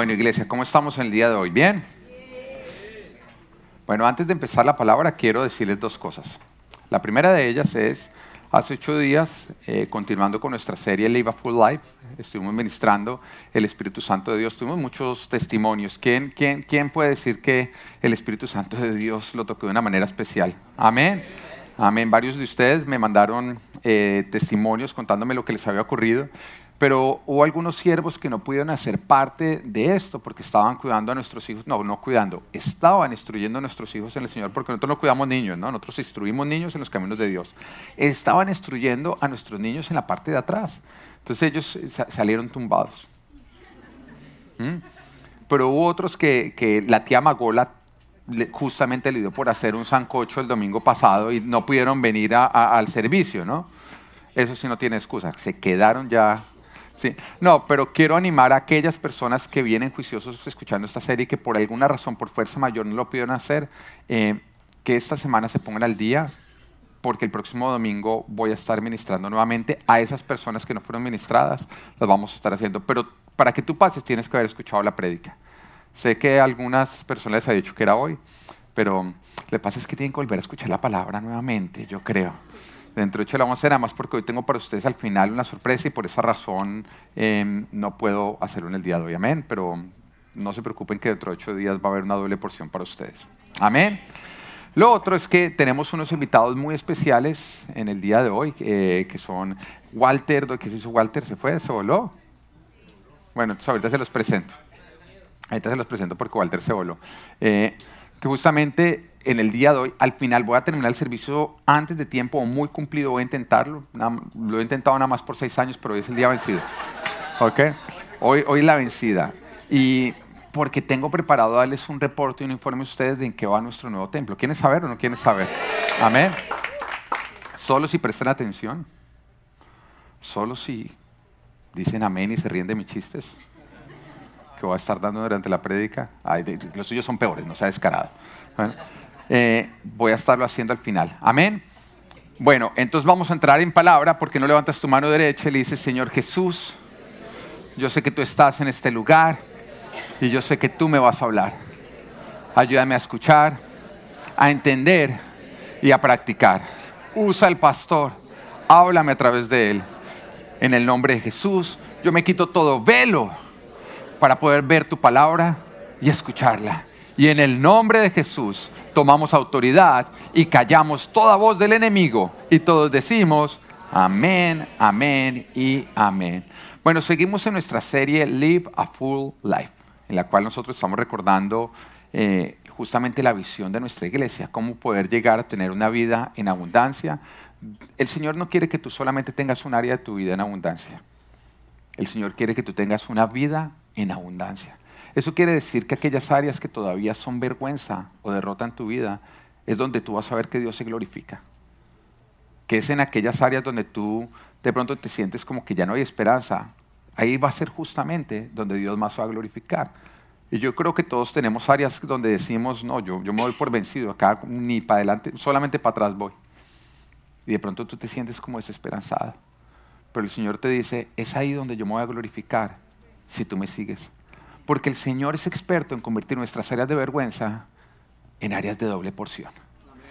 Bueno, iglesia, ¿cómo estamos en el día de hoy? ¿Bien? Bueno, antes de empezar la palabra, quiero decirles dos cosas. La primera de ellas es, hace ocho días, eh, continuando con nuestra serie Live a Full Life, estuvimos ministrando el Espíritu Santo de Dios. Tuvimos muchos testimonios. ¿Quién, quién, quién puede decir que el Espíritu Santo de Dios lo tocó de una manera especial? Amén. Amén. Varios de ustedes me mandaron eh, testimonios contándome lo que les había ocurrido. Pero hubo algunos siervos que no pudieron hacer parte de esto porque estaban cuidando a nuestros hijos. No, no cuidando, estaban instruyendo a nuestros hijos en el Señor porque nosotros no cuidamos niños, ¿no? Nosotros instruimos niños en los caminos de Dios. Estaban instruyendo a nuestros niños en la parte de atrás. Entonces ellos salieron tumbados. ¿Mm? Pero hubo otros que, la tía Magola justamente le dio por hacer un sancocho el domingo pasado y no pudieron venir al servicio, ¿no? Eso sí no tiene excusa. Se quedaron ya Sí. No, pero quiero animar a aquellas personas que vienen juiciosos escuchando esta serie y que por alguna razón, por fuerza mayor, no lo pudieron hacer, eh, que esta semana se pongan al día, porque el próximo domingo voy a estar ministrando nuevamente a esas personas que no fueron ministradas, las vamos a estar haciendo. Pero para que tú pases tienes que haber escuchado la prédica. Sé que algunas personas les ha dicho que era hoy, pero que pasa es que tienen que volver a escuchar la palabra nuevamente, yo creo. Dentro de hecho la vamos a hacer, más porque hoy tengo para ustedes al final una sorpresa y por esa razón em, no puedo hacerlo en el día de hoy. Amén. Pero no se preocupen que dentro de ocho días va a haber una doble porción para ustedes. Amén. Lo otro es que tenemos unos invitados muy especiales en el día de hoy, eh, que son Walter, ¿qué se hizo Walter? ¿Se fue? ¿Se voló? Bueno, entonces ahorita se los presento. Ahorita se los presento porque Walter se voló. Eh, que justamente en el día de hoy, al final voy a terminar el servicio antes de tiempo o muy cumplido, voy a intentarlo. lo he intentado nada más por seis años, pero hoy es el día vencido. ¿Ok? Hoy, hoy la vencida. Y porque tengo preparado darles un reporte y un informe a ustedes de en qué va nuestro nuevo templo. ¿Quieren saber o no quieren saber? Amén. Solo si prestan atención. Solo si dicen amén y se ríen de mis chistes que voy a estar dando durante la prédica. los suyos son peores, no sea descarado. Eh, voy a estarlo haciendo al final. Amén. Bueno, entonces vamos a entrar en palabra porque no levantas tu mano derecha y le dices, Señor Jesús, yo sé que tú estás en este lugar y yo sé que tú me vas a hablar. Ayúdame a escuchar, a entender y a practicar. Usa el pastor, háblame a través de él. En el nombre de Jesús, yo me quito todo velo para poder ver tu palabra y escucharla. Y en el nombre de Jesús, tomamos autoridad y callamos toda voz del enemigo y todos decimos amén, amén y amén. Bueno, seguimos en nuestra serie Live a Full Life, en la cual nosotros estamos recordando eh, justamente la visión de nuestra iglesia, cómo poder llegar a tener una vida en abundancia. El Señor no quiere que tú solamente tengas un área de tu vida en abundancia. El Señor quiere que tú tengas una vida en abundancia. Eso quiere decir que aquellas áreas que todavía son vergüenza o derrotan tu vida es donde tú vas a ver que Dios se glorifica. Que es en aquellas áreas donde tú de pronto te sientes como que ya no hay esperanza. Ahí va a ser justamente donde Dios más va a glorificar. Y yo creo que todos tenemos áreas donde decimos, no, yo, yo me voy por vencido, acá ni para adelante, solamente para atrás voy. Y de pronto tú te sientes como desesperanzado. Pero el Señor te dice, es ahí donde yo me voy a glorificar si tú me sigues. Porque el Señor es experto en convertir nuestras áreas de vergüenza en áreas de doble porción.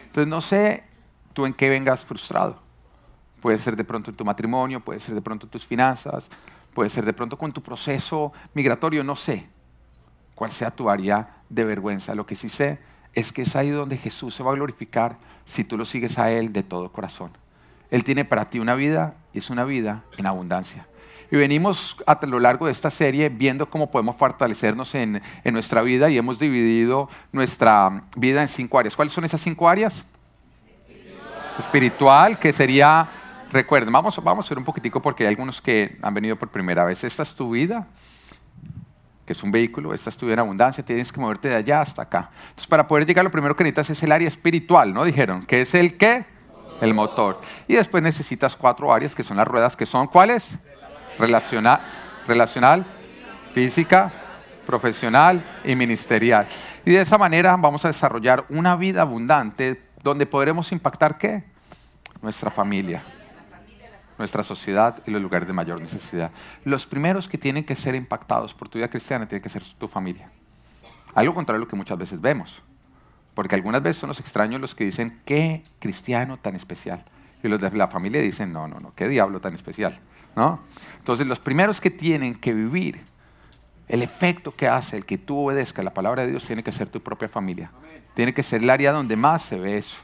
Entonces no sé tú en qué vengas frustrado. Puede ser de pronto en tu matrimonio, puede ser de pronto en tus finanzas, puede ser de pronto con tu proceso migratorio, no sé cuál sea tu área de vergüenza. Lo que sí sé es que es ahí donde Jesús se va a glorificar si tú lo sigues a Él de todo corazón. Él tiene para ti una vida y es una vida en abundancia. Y venimos a lo largo de esta serie viendo cómo podemos fortalecernos en, nuestra vida y hemos dividido nuestra vida en cinco áreas. ¿Cuáles son esas cinco áreas? Espiritual, que sería, recuerden, vamos, vamos a ver un poquitico porque hay algunos que han venido por primera vez. Esta es tu vida, que es un vehículo, esta es tu vida en abundancia, tienes que moverte de allá hasta acá. Entonces, para poder llegar, lo primero que necesitas es el área espiritual, ¿no? Dijeron, ¿qué es el qué? El motor. Y después necesitas cuatro áreas que son las ruedas, que son ¿cuáles? Relacional, física, profesional y ministerial. Y de esa manera vamos a desarrollar una vida abundante donde podremos impactar qué? Nuestra familia. nuestra sociedad y los lugares de mayor necesidad. Los primeros que tienen que ser impactados por tu vida cristiana tienen que ser tu familia. Algo contrario a lo que muchas veces vemos. Porque algunas veces son los extraños los que dicen, qué cristiano tan especial. Y los de la familia dicen, no, no, no, qué diablo tan especial. ¿No? Entonces los primeros que tienen que vivir el efecto que hace el que tú obedezcas la palabra de Dios tiene que ser tu propia familia. Tiene que ser el área donde más se ve eso.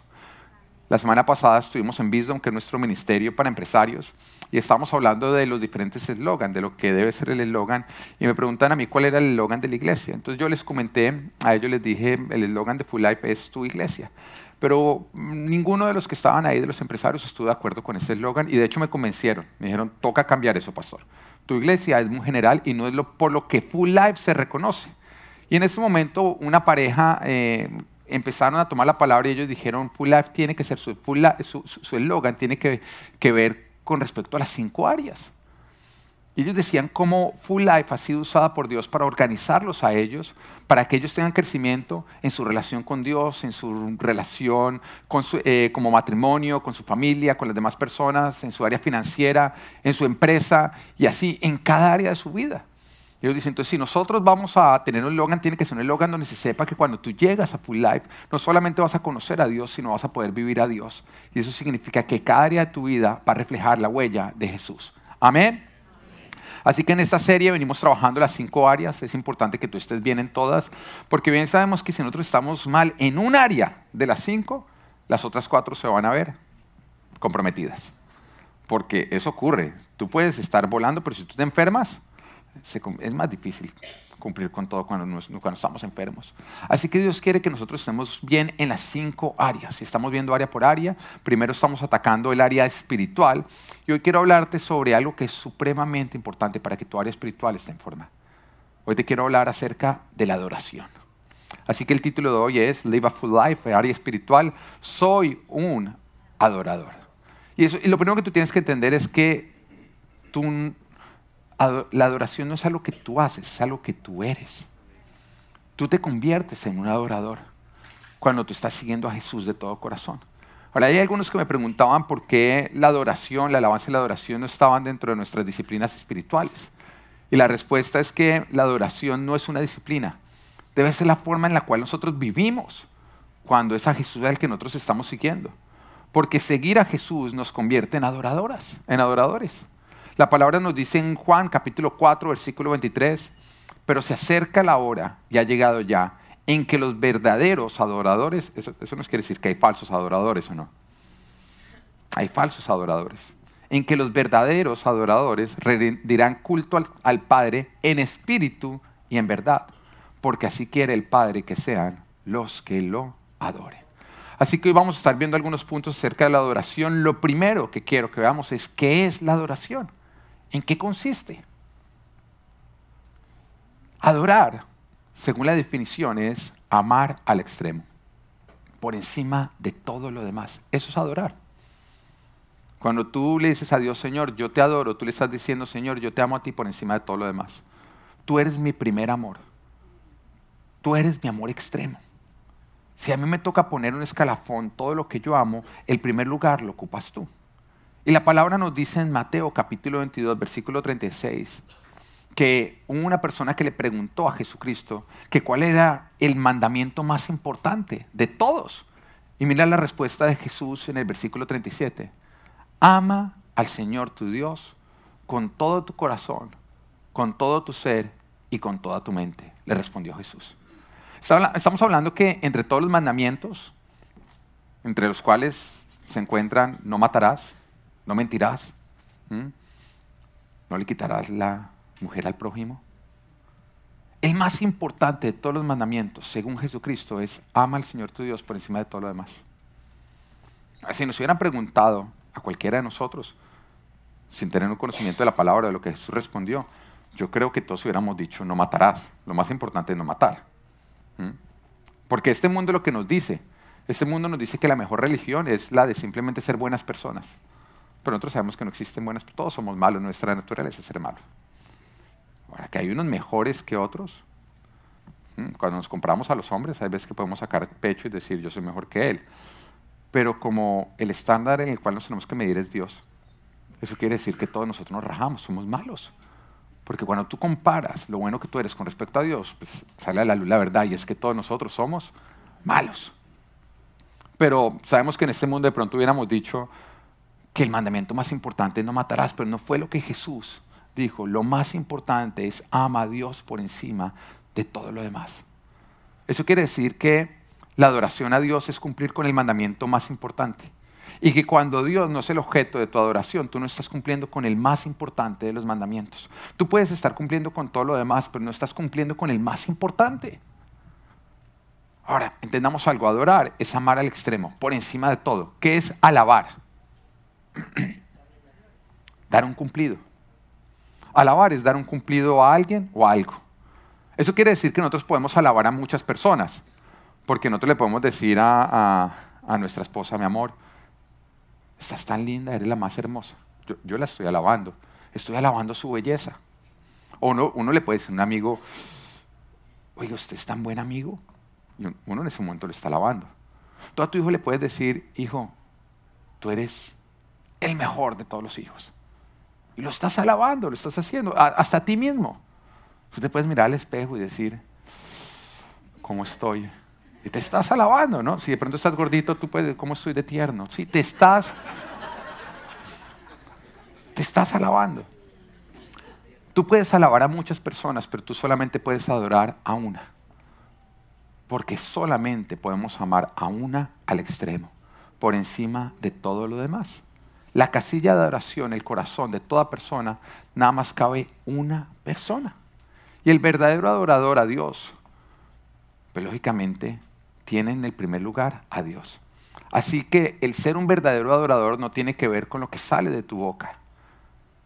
La semana pasada estuvimos en Wisdom, que es nuestro ministerio para empresarios, y estábamos hablando de los diferentes eslogans, de lo que debe ser el eslogan, y me preguntan a mí cuál era el eslogan de la iglesia. Entonces yo les comenté, a ellos les dije, el eslogan de Full Life es tu iglesia. Pero ninguno de los que estaban ahí, de los empresarios, estuvo de acuerdo con ese eslogan, y de hecho me convencieron. Me dijeron, toca cambiar eso, pastor. Tu iglesia es muy general y no es por lo que Full Life se reconoce. Y en ese momento una pareja... Eh, empezaron a tomar la palabra y ellos dijeron, Full Life tiene que ser, su eslogan tiene que, ver con respecto a las cinco áreas. Y ellos decían cómo Full Life ha sido usada por Dios para organizarlos a ellos, para que ellos tengan crecimiento en su relación con Dios, en su relación con su, eh, como matrimonio, con su familia, con las demás personas, en su área financiera, en su empresa y así en cada área de su vida. Ellos dicen, entonces si nosotros vamos a tener un Logan, tiene que ser un Logan donde se sepa que cuando tú llegas a Full Life, no solamente vas a conocer a Dios, sino vas a poder vivir a Dios. Y eso significa que cada área de tu vida va a reflejar la huella de Jesús. Amén. Así que en esta serie venimos trabajando las cinco áreas. Es importante que tú estés bien en todas, porque bien sabemos que si nosotros estamos mal en un área de las cinco, las otras cuatro se van a ver comprometidas. Porque eso ocurre. Tú puedes estar volando, pero si tú te enfermas, es más difícil cumplir con todo cuando, cuando estamos enfermos. Así que Dios quiere que nosotros estemos bien en las cinco áreas. Estamos viendo área por área, primero estamos atacando el área espiritual. Y hoy quiero hablarte sobre algo que es supremamente importante para que tu área espiritual esté en forma. Hoy te quiero hablar acerca de la adoración. Así que el título de hoy es Live a Full Life, área espiritual. Soy un adorador. Y, eso, y lo primero que tú tienes que entender es que tú la adoración no es algo que tú haces, es algo que tú eres. Tú te conviertes en un adorador cuando tú estás siguiendo a Jesús de todo corazón. Ahora, hay algunos que me preguntaban por qué la adoración, la alabanza y la adoración no estaban dentro de nuestras disciplinas espirituales. Y la respuesta es que la adoración no es una disciplina, debe ser la forma en la cual nosotros vivimos cuando es a Jesús el que nosotros estamos siguiendo. Porque seguir a Jesús nos convierte en adoradoras, en adoradores. La palabra nos dice en Juan capítulo 4, versículo 23, pero se acerca la hora, y ha llegado ya, en que los verdaderos adoradores, eso, eso no quiere decir que hay falsos adoradores o no, hay falsos adoradores, en que los verdaderos adoradores rendirán culto al, al Padre en espíritu y en verdad, porque así quiere el Padre que sean los que lo adoren. Así que hoy vamos a estar viendo algunos puntos acerca de la adoración. Lo primero que quiero que veamos es qué es la adoración. ¿En qué consiste? Adorar, según la definición, es amar al extremo, por encima de todo lo demás. Eso es adorar. Cuando tú le dices a Dios, Señor, yo te adoro, tú le estás diciendo, Señor, yo te amo a ti por encima de todo lo demás. Tú eres mi primer amor. Tú eres mi amor extremo. Si a mí me toca poner un escalafón, todo lo que yo amo, el primer lugar lo ocupas tú. Y la palabra nos dice en Mateo capítulo 22, versículo 36, que una persona que le preguntó a Jesucristo que cuál era el mandamiento más importante de todos. Y mira la respuesta de Jesús en el versículo 37. Ama al Señor tu Dios con todo tu corazón, con todo tu ser y con toda tu mente, le respondió Jesús. Estamos hablando que entre todos los mandamientos, entre los cuales se encuentran no matarás, no mentirás, no le quitarás la mujer al prójimo. El más importante de todos los mandamientos, según Jesucristo, es ama al Señor tu Dios por encima de todo lo demás. Si nos hubieran preguntado a cualquiera de nosotros, sin tener un conocimiento de la palabra, de lo que Jesús respondió, yo creo que todos hubiéramos dicho, no matarás. Lo más importante es no matar. Porque este mundo lo que nos dice, este mundo nos dice que la mejor religión es la de simplemente ser buenas personas. Pero nosotros sabemos que no existen buenas, todos somos malos, nuestra naturaleza es ser malos. Ahora, que hay unos mejores que otros. Cuando nos compramos a los hombres, hay veces que podemos sacar pecho y decir, yo soy mejor que él. Pero como el estándar en el cual nos tenemos que medir es Dios. Eso quiere decir que todos nosotros nos rajamos, somos malos. Porque cuando tú comparas lo bueno que tú eres con respecto a Dios, pues sale a la luz la verdad y es que todos nosotros somos malos. Pero sabemos que en este mundo de pronto hubiéramos dicho que el mandamiento más importante no matarás, pero no fue lo que Jesús dijo. Lo más importante es ama a Dios por encima de todo lo demás. Eso quiere decir que la adoración a Dios es cumplir con el mandamiento más importante. Y que cuando Dios no es el objeto de tu adoración, tú no estás cumpliendo con el más importante de los mandamientos. Tú puedes estar cumpliendo con todo lo demás, pero no estás cumpliendo con el más importante. Ahora, entendamos algo, adorar es amar al extremo, por encima de todo. ¿Qué es alabar? dar un cumplido. Alabar es dar un cumplido a alguien o a algo. Eso quiere decir que nosotros podemos alabar a muchas personas, porque nosotros le podemos decir a, nuestra esposa, mi amor, estás tan linda, eres la más hermosa. Yo, la estoy alabando, estoy alabando su belleza. O uno, uno le puede decir a un amigo, oiga, usted es tan buen amigo. Y uno en ese momento le está alabando. Tú a tu hijo le puedes decir, hijo, tú eres el mejor de todos los hijos. Y lo estás alabando, lo estás haciendo, hasta a ti mismo. Tú te puedes mirar al espejo y decir, ¿cómo estoy? Y te estás alabando, ¿no? Si de pronto estás gordito, tú puedes, ¿cómo estoy de tierno? Sí, te estás, te estás alabando. Tú puedes alabar a muchas personas, pero tú solamente puedes adorar a una. Porque solamente podemos amar a una al extremo, por encima de todo lo demás. La casilla de adoración, el corazón de toda persona, nada más cabe una persona. Y el verdadero adorador a Dios, pues lógicamente, tiene en el primer lugar a Dios. Así que el ser un verdadero adorador no tiene que ver con lo que sale de tu boca.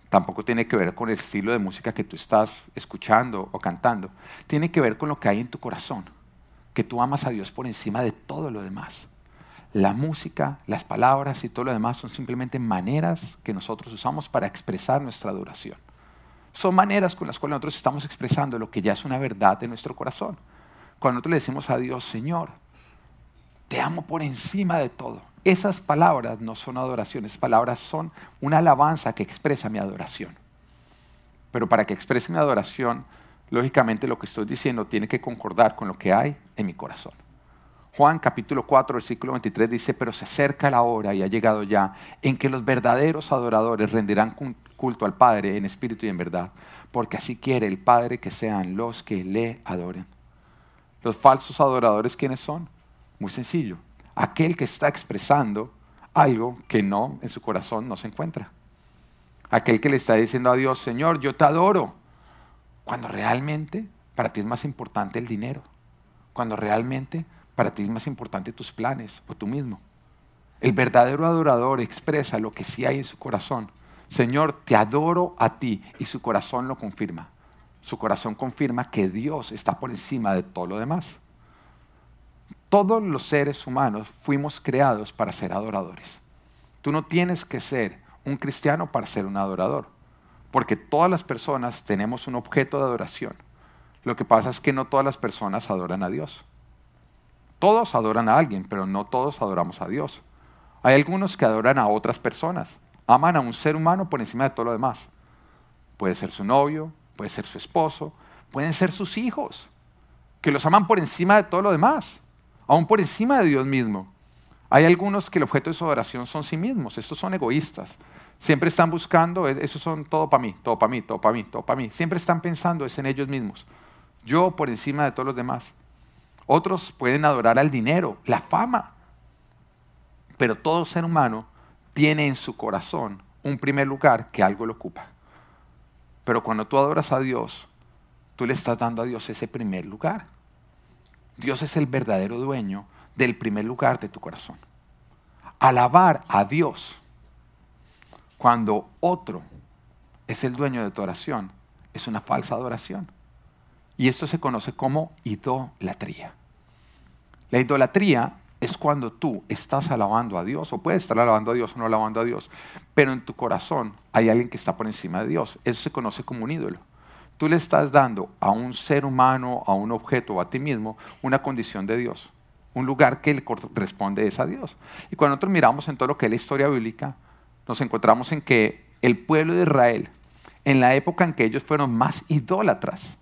Tampoco tiene que ver con el estilo de música que tú estás escuchando o cantando. Tiene que ver con lo que hay en tu corazón que tú amas a Dios por encima de todo lo demás. La música, las palabras y todo lo demás son simplemente maneras que nosotros usamos para expresar nuestra adoración. Son maneras con las cuales nosotros estamos expresando lo que ya es una verdad de nuestro corazón. Cuando nosotros le decimos a Dios, Señor, te amo por encima de todo. Esas palabras no son adoraciones, esas palabras son una alabanza que expresa mi adoración. Pero para que exprese mi adoración, lógicamente lo que estoy diciendo tiene que concordar con lo que hay en mi corazón. Juan capítulo 4, versículo 23 dice, pero se acerca la hora y ha llegado ya en que los verdaderos adoradores rendirán culto al Padre en espíritu y en verdad, porque así quiere el Padre que sean los que le adoren. Los falsos adoradores, ¿quiénes son? Muy sencillo, aquel que está expresando algo que no en su corazón no se encuentra. Aquel que le está diciendo a Dios, Señor, yo te adoro, cuando realmente para ti es más importante el dinero. Cuando realmente para ti es más importante tus planes o tú mismo. El verdadero adorador expresa lo que sí hay en su corazón. Señor, te adoro a ti y su corazón lo confirma. Su corazón confirma que Dios está por encima de todo lo demás. Todos los seres humanos fuimos creados para ser adoradores. Tú no tienes que ser un cristiano para ser un adorador. Porque todas las personas tenemos un objeto de adoración. Lo que pasa es que no todas las personas adoran a Dios. Todos adoran a alguien, pero no todos adoramos a Dios. Hay algunos que adoran a otras personas. Aman a un ser humano por encima de todo lo demás. Puede ser su novio, puede ser su esposo, pueden ser sus hijos, que los aman por encima de todo lo demás, aún por encima de Dios mismo. Hay algunos que el objeto de su adoración son sí mismos, estos son egoístas. Siempre están buscando, e, esos son todo para mí, todo para mí, todo para mí, todo para mí. Siempre están pensando es en ellos mismos. Yo por encima de todos los demás. Otros pueden adorar al dinero, la fama. Pero todo ser humano tiene en su corazón un primer lugar que algo lo ocupa. Pero cuando tú adoras a Dios, tú le estás dando a Dios ese primer lugar. Dios es el verdadero dueño del primer lugar de tu corazón. Alabar a Dios cuando otro es el dueño de tu oración, es una falsa adoración. Y esto se conoce como idolatría. La idolatría es cuando tú estás alabando a Dios, o puedes estar alabando a Dios o no alabando a Dios, pero en tu corazón hay alguien que está por encima de Dios. Eso se conoce como un ídolo. Tú le estás dando a un ser humano, a un objeto o a ti mismo una condición de Dios, un lugar que le corresponde es a Dios. Y cuando nosotros miramos en todo lo que es la historia bíblica, nos encontramos en que el pueblo de Israel, en la época en que ellos fueron más idólatras,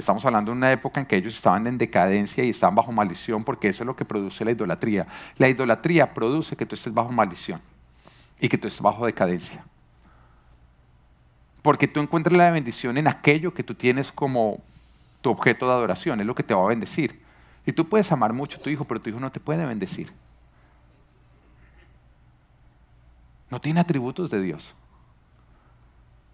Estamos hablando de una época en que ellos estaban en decadencia y estaban bajo maldición porque eso es lo que produce la idolatría. La idolatría produce que tú estés bajo maldición y que tú estés bajo decadencia. Porque tú encuentras la bendición en aquello que tú tienes como tu objeto de adoración, es lo que te va a bendecir. Y tú puedes amar mucho a tu hijo, pero tu hijo no te puede bendecir. No tiene atributos de Dios.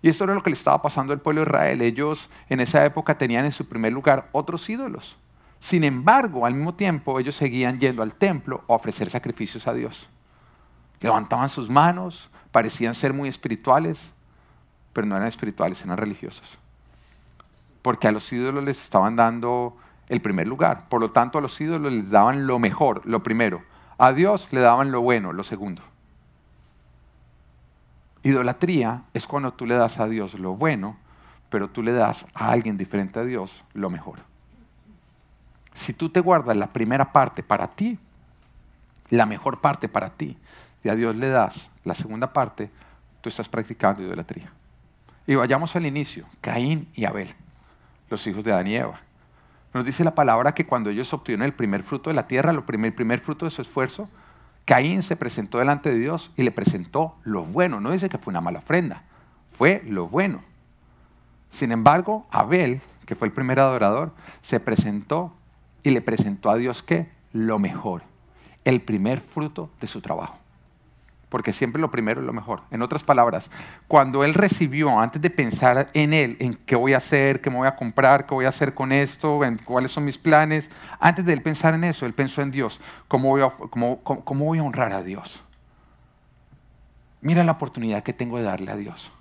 Y esto era lo que le estaba pasando al pueblo de Israel. Ellos en esa época tenían en su primer lugar otros ídolos. Sin embargo, al mismo tiempo, ellos seguían yendo al templo a ofrecer sacrificios a Dios. Levantaban sus manos, parecían ser muy espirituales, pero no eran espirituales, eran religiosos. Porque a los ídolos les estaban dando el primer lugar. Por lo tanto, a los ídolos les daban lo mejor, lo primero. A Dios le daban lo bueno, lo segundo. Idolatría es cuando tú le das a Dios lo bueno, pero tú le das a alguien diferente a Dios lo mejor. Si tú te guardas la primera parte para ti, la mejor parte para ti, y a Dios le das la segunda parte, tú estás practicando idolatría. Y vayamos al inicio, Caín y Abel, los hijos de Adán y Eva. Nos dice la palabra que cuando ellos obtuvieron el primer fruto de la tierra, el primer fruto de su esfuerzo, Caín se presentó delante de Dios y le presentó lo bueno. No dice que fue una mala ofrenda, fue lo bueno. Sin embargo, Abel, que fue el primer adorador, se presentó y le presentó a Dios qué? Lo mejor, el primer fruto de su trabajo porque siempre lo primero es lo mejor. En otras palabras, cuando él recibió, antes de pensar en él, en qué voy a hacer, qué me voy a comprar, qué voy a hacer con esto, cuáles son mis planes, antes de él pensar en eso, él pensó en Dios, cómo voy a, cómo, cómo voy a honrar a Dios. Mira la oportunidad que tengo de darle a Dios.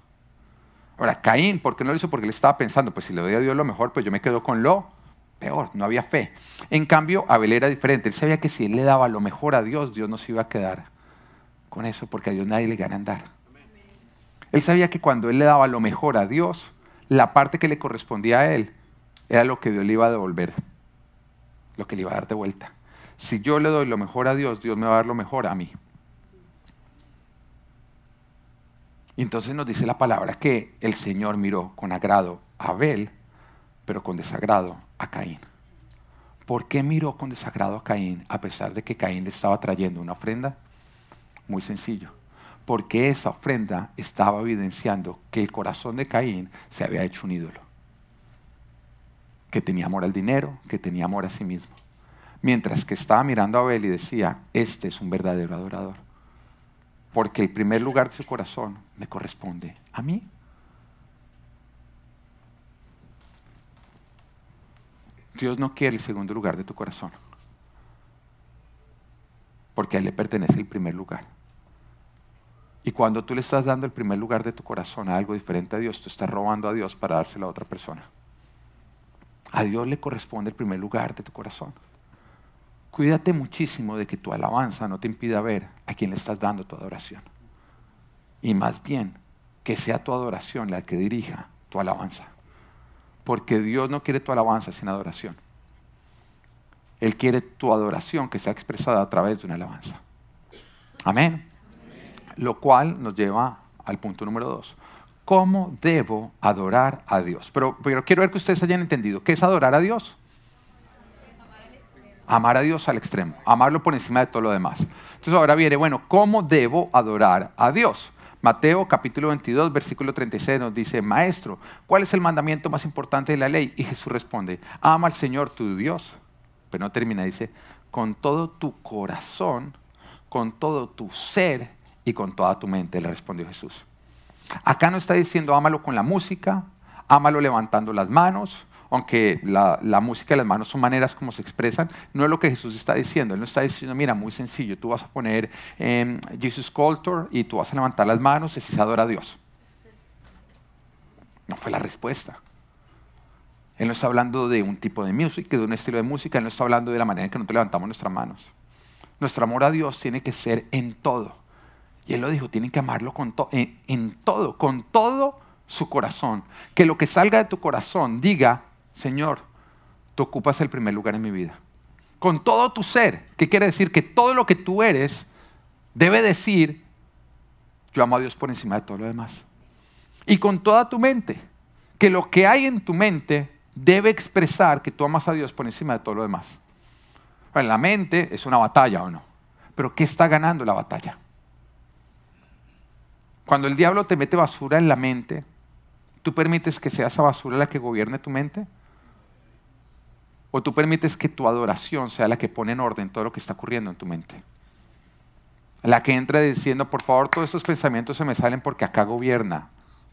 Ahora, Caín, ¿por qué no lo hizo? Porque él estaba pensando, pues si le doy a Dios lo mejor, pues yo me quedo con lo peor, no había fe. En cambio, Abel era diferente, él sabía que si él le daba lo mejor a Dios, Dios no se iba a quedar con eso porque a Dios nadie le gana andar. Él sabía que cuando él le daba lo mejor a Dios, la parte que le correspondía a él era lo que Dios le iba a devolver, lo que le iba a dar de vuelta. Si yo le doy lo mejor a Dios, Dios me va a dar lo mejor a mí. Y entonces nos dice la palabra que el Señor miró con agrado a Abel, pero con desagrado a Caín. ¿Por qué miró con desagrado a Caín a pesar de que Caín le estaba trayendo una ofrenda? Muy sencillo. Porque esa ofrenda estaba evidenciando que el corazón de Caín se había hecho un ídolo. Que tenía amor al dinero, que tenía amor a sí mismo. Mientras que estaba mirando a Abel y decía, este es un verdadero adorador. Porque el primer lugar de su corazón me corresponde a mí. Dios no quiere el segundo lugar de tu corazón. Porque a Él le pertenece el primer lugar. Y cuando tú le estás dando el primer lugar de tu corazón a algo diferente a Dios, tú estás robando a Dios para dárselo a otra persona. A Dios le corresponde el primer lugar de tu corazón. Cuídate muchísimo de que tu alabanza no te impida ver a quién le estás dando tu adoración. Y más bien, que sea tu adoración la que dirija tu alabanza. Porque Dios no quiere tu alabanza sin adoración. Él quiere tu adoración que sea expresada a través de una alabanza. Amén. Lo cual nos lleva al punto número dos. ¿Cómo debo adorar a Dios? Pero, quiero ver que ustedes hayan entendido. ¿Qué es adorar a Dios? Amar a Dios al extremo. Amarlo por encima de todo lo demás. Entonces ahora viene, bueno, ¿cómo debo adorar a Dios? Mateo capítulo 22, versículo 36 nos dice, Maestro, ¿cuál es el mandamiento más importante de la ley? Y Jesús responde, ama al Señor tu Dios. No termina, dice, con todo tu corazón, con todo tu ser y con toda tu mente, le respondió Jesús. Acá no está diciendo ámalo con la música, ámalo levantando las manos, aunque la, música y las manos son maneras como se expresan, no es lo que Jesús está diciendo. Él no está diciendo, mira, muy sencillo, tú vas a poner eh, Jesus Culture y tú vas a levantar las manos y se adora a Dios. No fue la respuesta. Él no está hablando de un tipo de música, de un estilo de música, Él no está hablando de la manera en que nosotros levantamos nuestras manos. Nuestro amor a Dios tiene que ser en todo y él lo dijo, tienen que amarlo con en, en todo, con todo su corazón. Que lo que salga de tu corazón diga, Señor, tú ocupas el primer lugar en mi vida. Con todo tu ser, ¿qué quiere decir? Que todo lo que tú eres debe decir, yo amo a Dios por encima de todo lo demás. Y con toda tu mente, que lo que hay en tu mente debe expresar que tú amas a Dios por encima de todo lo demás. En la mente es una batalla o no, pero ¿qué está ganando la batalla? Cuando el diablo te mete basura en la mente, ¿tú permites que sea esa basura la que gobierne tu mente? ¿O tú permites que tu adoración sea la que pone en orden todo lo que está ocurriendo en tu mente? La que entra diciendo, por favor, todos esos pensamientos se me salen porque acá gobierna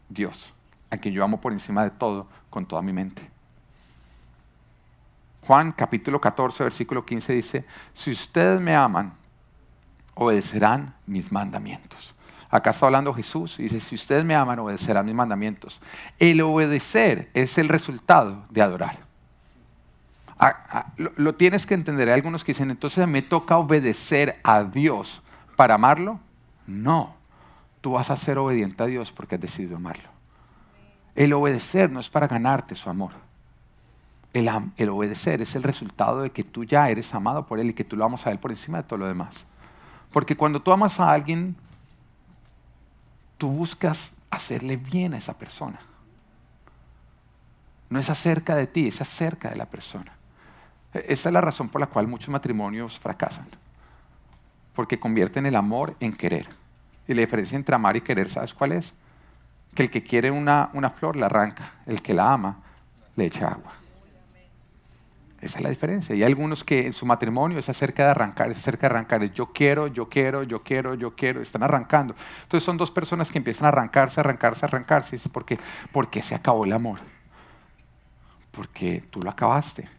Dios, a quien yo amo por encima de todo, con toda mi mente. Juan capítulo 14, versículo 15 dice, si ustedes me aman, obedecerán mis mandamientos. Acá está hablando Jesús y dice, si ustedes me aman, obedecerán mis mandamientos. El obedecer es el resultado de adorar. Ah, lo, tienes que entender. Hay algunos que dicen, entonces me toca obedecer a Dios para amarlo. No, tú vas a ser obediente a Dios porque has decidido amarlo. El obedecer no es para ganarte su amor. El, obedecer es el resultado de que tú ya eres amado por Él y que tú lo amas a Él por encima de todo lo demás. Porque cuando tú amas a alguien, tú buscas hacerle bien a esa persona. No es acerca de ti, es acerca de la persona. E, esa es la razón por la cual muchos matrimonios fracasan. Porque convierten el amor en querer. Y la diferencia entre amar y querer, ¿sabes cuál es? Que el que quiere una flor la arranca, el que la ama le echa agua. Esa es la diferencia. Y hay algunos que en su matrimonio es acerca de arrancar, es acerca de arrancar. Es yo quiero, yo quiero, yo quiero, yo quiero. Están arrancando. Entonces son dos personas que empiezan a arrancarse, arrancarse, arrancarse. Dice, ¿por qué? Porque se acabó el amor. Porque tú lo acabaste.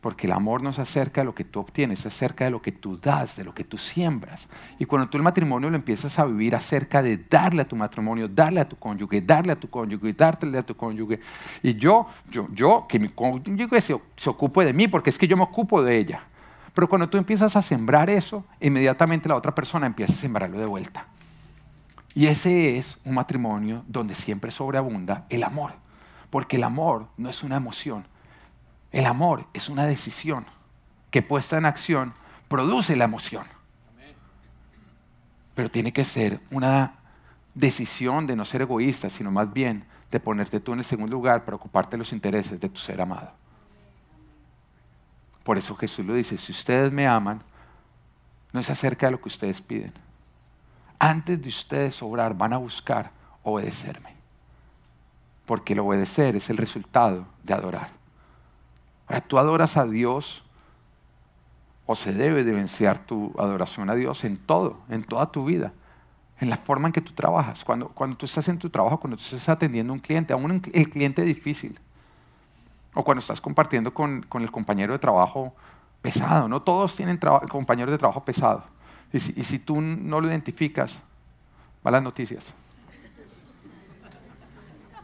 Porque el amor no es acerca de lo que tú obtienes, es acerca de lo que tú das, de lo que tú siembras. Y cuando tú el matrimonio lo empiezas a vivir acerca de darle a tu matrimonio, darle a tu cónyuge, darle a tu cónyuge, darle a tu cónyuge. Y yo, yo, yo, que mi cónyuge se, se ocupe de mí, porque es que yo me ocupo de ella. Pero cuando tú empiezas a sembrar eso, inmediatamente la otra persona empieza a sembrarlo de vuelta. Y ese es un matrimonio donde siempre sobreabunda el amor. Porque el amor no es una emoción, el amor es una decisión que puesta en acción produce la emoción. Pero tiene que ser una decisión de no ser egoísta, sino más bien de ponerte tú en el segundo lugar para ocuparte de los intereses de tu ser amado. Por eso Jesús lo dice, si ustedes me aman, no es acerca de lo que ustedes piden. Antes de ustedes obrar, van a buscar obedecerme. Porque el obedecer es el resultado de adorar. Ahora, tú adoras a Dios o se debe evidenciar tu adoración a Dios en todo, en toda tu vida, en la forma en que tú trabajas. Cuando, cuando tú estás en tu trabajo, cuando tú estás atendiendo a un cliente, aún el cliente difícil, o cuando estás compartiendo con, con el compañero de trabajo pesado, no todos tienen compañeros de trabajo pesado. Y si tú no lo identificas, malas noticias.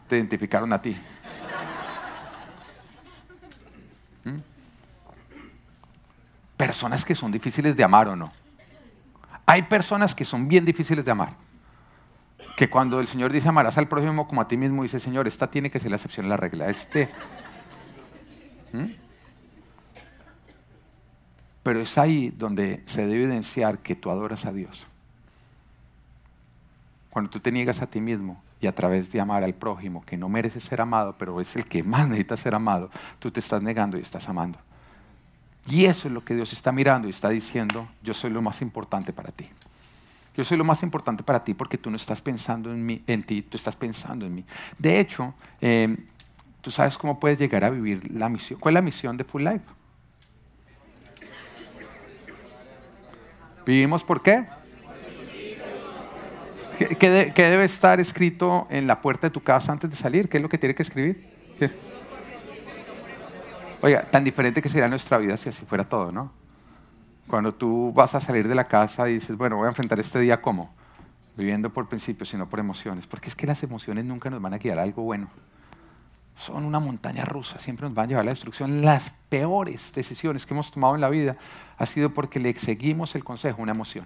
Te identificaron a ti. Personas que son difíciles de amar o no. Hay personas que son bien difíciles de amar. Que cuando el Señor dice amarás al prójimo como a ti mismo, dice Señor, esta tiene que ser la excepción a la regla. Este. ¿Mm? Pero es ahí donde se debe evidenciar que tú adoras a Dios. Cuando tú te niegas a ti mismo y a través de amar al prójimo, que no merece ser amado, pero es el que más necesita ser amado, tú te estás negando y estás amando. Y eso es lo que Dios está mirando y está diciendo, yo soy lo más importante para ti. Yo soy lo más importante para ti porque tú no estás pensando en, mí, en ti, tú estás pensando en mí. De hecho, em, tú sabes cómo puedes llegar a vivir la misión. ¿Cuál es la misión de Full Life? ¿Vivimos por qué? ¿Qué, debe estar escrito en la puerta de tu casa antes de salir? ¿Qué es lo que tiene que escribir? Oiga, tan diferente que sería nuestra vida si así fuera todo, ¿no? Cuando tú vas a salir de la casa y dices, bueno, voy a enfrentar este día como viviendo por principios y no por emociones, porque es que las emociones nunca nos van a guiar a algo bueno. Son una montaña rusa, siempre nos van a llevar a la destrucción. Las peores decisiones que hemos tomado en la vida ha sido porque le seguimos el consejo una emoción.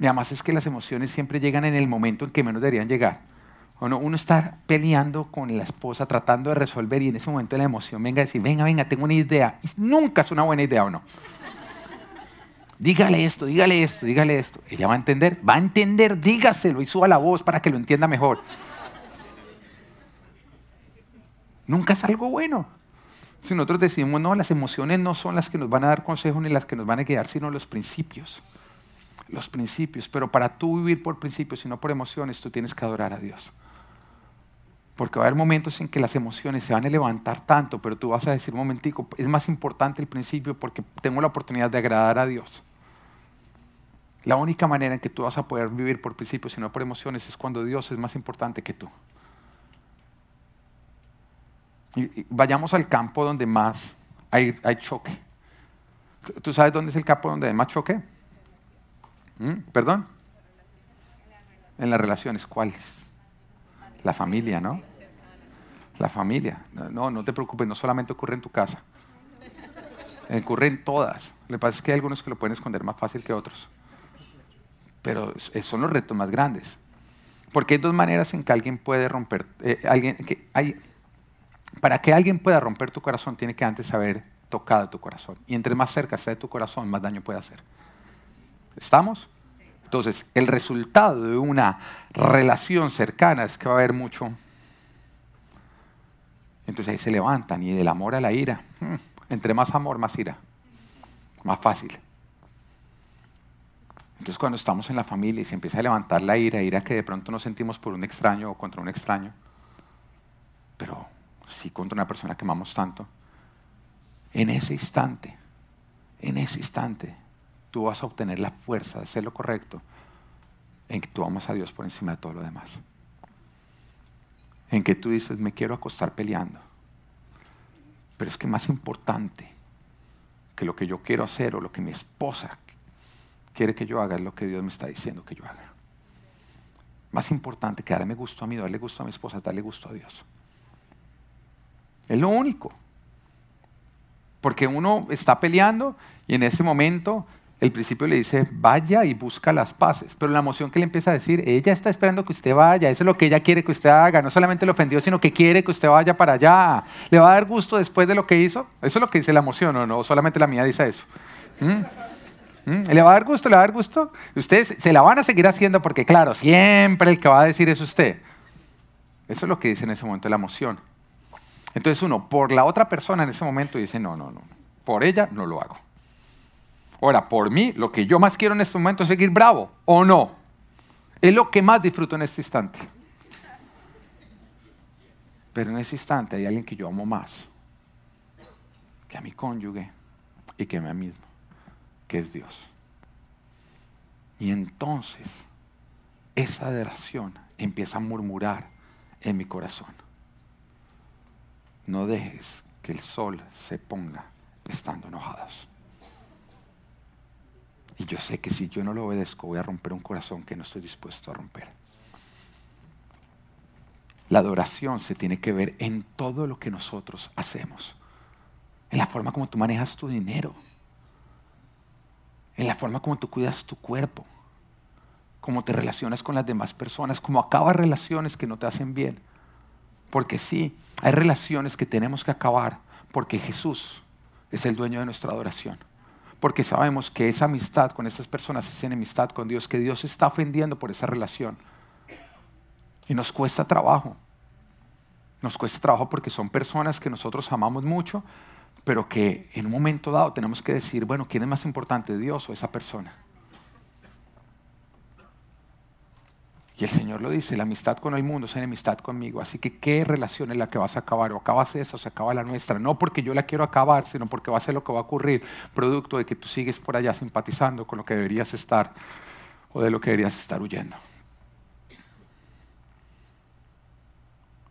Y además es que las emociones siempre llegan en el momento en que menos deberían llegar uno está peleando con la esposa, tratando de resolver y en ese momento la emoción venga a decir, venga, venga, tengo una idea. Y nunca es una buena idea o no. dígale esto, dígale esto, dígale esto. Ella va a entender, va a entender, dígaselo y suba la voz para que lo entienda mejor. Nunca es algo bueno. Si nosotros decimos, no, las emociones no son las que nos van a dar consejos ni las que nos van a guiar, sino los principios. Los principios. Pero para tú vivir por principios y no por emociones, tú tienes que adorar a Dios. Porque va a haber momentos en que las emociones se van a levantar tanto, pero tú vas a decir, un momentico, es más importante el principio porque tengo la oportunidad de agradar a Dios. La única manera en que tú vas a poder vivir por principios y no por emociones es cuando Dios es más importante que tú. Y, vayamos al campo donde más hay, choque. ¿Tú sabes dónde es el campo donde hay más choque? ¿Mm? ¿Perdón? En las relaciones, ¿cuáles? La familia, ¿no? La familia. No, no te preocupes, no solamente ocurre en tu casa. Ocurre en todas. Lo que pasa es que hay algunos que lo pueden esconder más fácil que otros. Pero son los retos más grandes. Porque hay dos maneras en que alguien puede romper. Eh, alguien, que hay, para que alguien pueda romper tu corazón, tiene que antes haber tocado tu corazón. Y entre más cerca esté tu corazón, más daño puede hacer. ¿Estamos? Entonces, el resultado de una relación cercana es que va a haber mucho entonces ahí se levantan y del amor a la ira. Hmm, entre más amor, más ira. Más fácil. Entonces cuando estamos en la familia y se empieza a levantar la ira, ira que de pronto nos sentimos por un extraño o contra un extraño, pero sí contra una persona que amamos tanto, en ese instante, en ese instante, tú vas a obtener la fuerza de hacer lo correcto en que tú amas a Dios por encima de todo lo demás en que tú dices, me quiero acostar peleando. Pero es que más importante que lo que yo quiero hacer o lo que mi esposa quiere que yo haga es lo que Dios me está diciendo que yo haga. Más importante que darme gusto a mí, darle gusto a mi esposa, darle gusto a Dios. Es lo único. Porque uno está peleando y en ese momento el principio le dice, vaya y busca las paces. Pero la emoción que le empieza a decir, ella está esperando que usted vaya, eso es lo que ella quiere que usted haga. No solamente lo ofendió, sino que quiere que usted vaya para allá. ¿Le va a dar gusto después de lo que hizo? Eso es lo que dice la emoción, ¿o no? Solamente la mía dice eso. ¿Mm? ¿Mm? ¿Le va a dar gusto? ¿Le va a dar gusto? Ustedes se la van a seguir haciendo porque, claro, siempre el que va a decir es usted. Eso es lo que dice en ese momento la emoción. Entonces uno, por la otra persona en ese momento dice, no, no, no, por ella no lo hago. Ahora, por mí, lo que yo más quiero en este momento es seguir bravo, ¿o no? Es lo que más disfruto en este instante. Pero en ese instante hay alguien que yo amo más que a mi cónyuge y que a mí mismo, que es Dios. Y entonces esa adoración empieza a murmurar en mi corazón. No dejes que el sol se ponga estando enojados. Y yo sé que si yo no lo obedezco voy a romper un corazón que no estoy dispuesto a romper. La adoración se tiene que ver en todo lo que nosotros hacemos. En la forma como tú manejas tu dinero. En la forma como tú cuidas tu cuerpo. Cómo te relacionas con las demás personas. Cómo acabas relaciones que no te hacen bien. Porque sí, hay relaciones que tenemos que acabar porque Jesús es el dueño de nuestra adoración porque sabemos que esa amistad con esas personas es enemistad con Dios, que Dios está ofendiendo por esa relación. Y nos cuesta trabajo. Nos cuesta trabajo porque son personas que nosotros amamos mucho, pero que en un momento dado tenemos que decir, bueno, ¿quién es más importante, Dios o esa persona? Y el Señor lo dice, la amistad con el mundo es enemistad conmigo. Así que, ¿qué relación es la que vas a acabar? O acabas esa o se acaba la nuestra. No porque yo la quiero acabar, sino porque va a ser lo que va a ocurrir, producto de que tú sigues por allá simpatizando con lo que deberías estar o de lo que deberías estar huyendo.